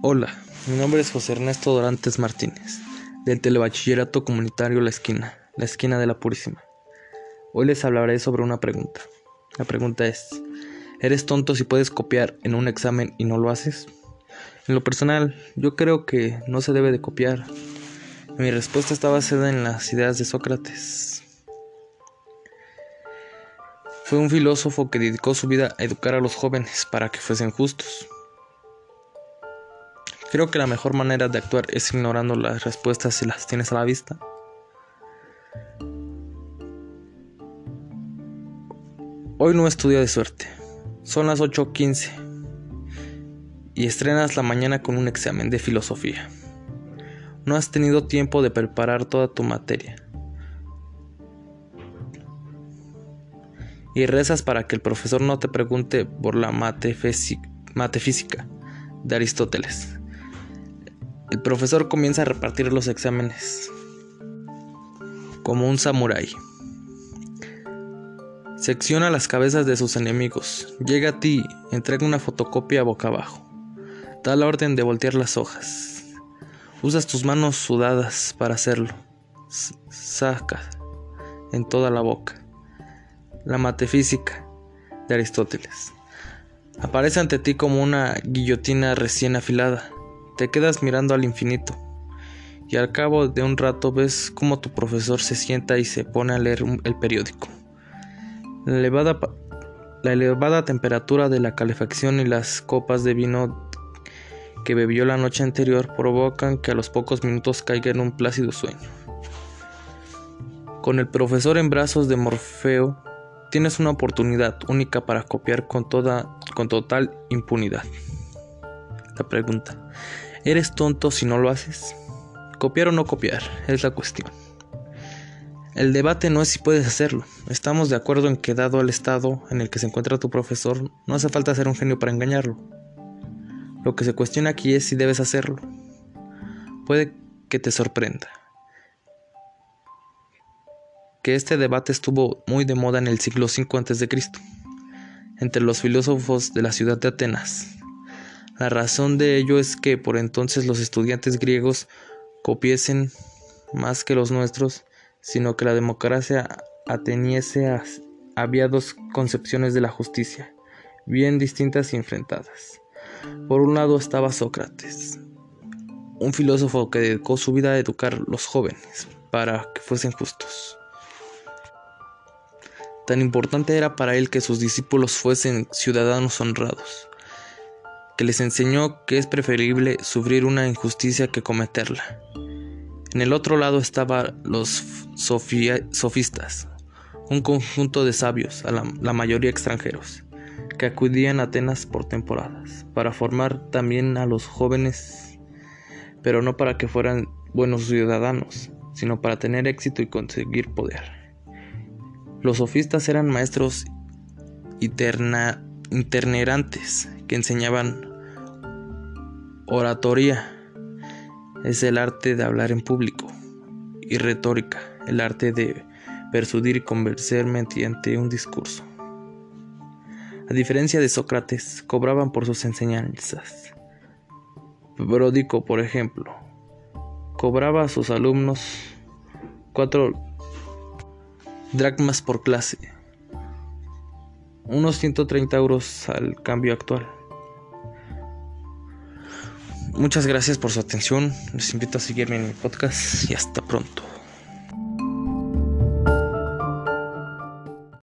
Hola, mi nombre es José Ernesto Dorantes Martínez, del Telebachillerato Comunitario La Esquina, la esquina de la Purísima. Hoy les hablaré sobre una pregunta. La pregunta es, ¿eres tonto si puedes copiar en un examen y no lo haces? En lo personal, yo creo que no se debe de copiar. Mi respuesta está basada en las ideas de Sócrates. Fue un filósofo que dedicó su vida a educar a los jóvenes para que fuesen justos. Creo que la mejor manera de actuar es ignorando las respuestas si las tienes a la vista. Hoy no estudio de suerte. Son las 8.15 y estrenas la mañana con un examen de filosofía. No has tenido tiempo de preparar toda tu materia. Y rezas para que el profesor no te pregunte por la mate, física de Aristóteles. El profesor comienza a repartir los exámenes como un samurái. Secciona las cabezas de sus enemigos. Llega a ti, entrega una fotocopia boca abajo. Da la orden de voltear las hojas. Usas tus manos sudadas para hacerlo. Saca en toda la boca. La matefísica de Aristóteles. Aparece ante ti como una guillotina recién afilada. Te quedas mirando al infinito y al cabo de un rato ves cómo tu profesor se sienta y se pone a leer el periódico. La elevada, la elevada temperatura de la calefacción y las copas de vino que bebió la noche anterior provocan que a los pocos minutos caiga en un plácido sueño. Con el profesor en brazos de Morfeo, tienes una oportunidad única para copiar con, toda, con total impunidad. La pregunta, ¿Eres tonto si no lo haces? Copiar o no copiar es la cuestión. El debate no es si puedes hacerlo. Estamos de acuerdo en que dado el estado en el que se encuentra tu profesor, no hace falta ser un genio para engañarlo. Lo que se cuestiona aquí es si debes hacerlo. Puede que te sorprenda. Que este debate estuvo muy de moda en el siglo V a.C. entre los filósofos de la ciudad de Atenas, la razón de ello es que por entonces los estudiantes griegos copiesen más que los nuestros, sino que la democracia ateniese había dos concepciones de la justicia, bien distintas y enfrentadas. Por un lado estaba Sócrates, un filósofo que dedicó su vida a educar a los jóvenes para que fuesen justos. Tan importante era para él que sus discípulos fuesen ciudadanos honrados que les enseñó que es preferible sufrir una injusticia que cometerla. En el otro lado estaban los sofistas, un conjunto de sabios, a la, la mayoría extranjeros, que acudían a Atenas por temporadas, para formar también a los jóvenes, pero no para que fueran buenos ciudadanos, sino para tener éxito y conseguir poder. Los sofistas eran maestros internerantes que enseñaban Oratoria es el arte de hablar en público y retórica, el arte de persuadir y convencer mediante un discurso. A diferencia de Sócrates, cobraban por sus enseñanzas. Bródico, por ejemplo, cobraba a sus alumnos cuatro dracmas por clase, unos 130 euros al cambio actual. Muchas gracias por su atención. Les invito a seguirme en mi podcast y hasta pronto.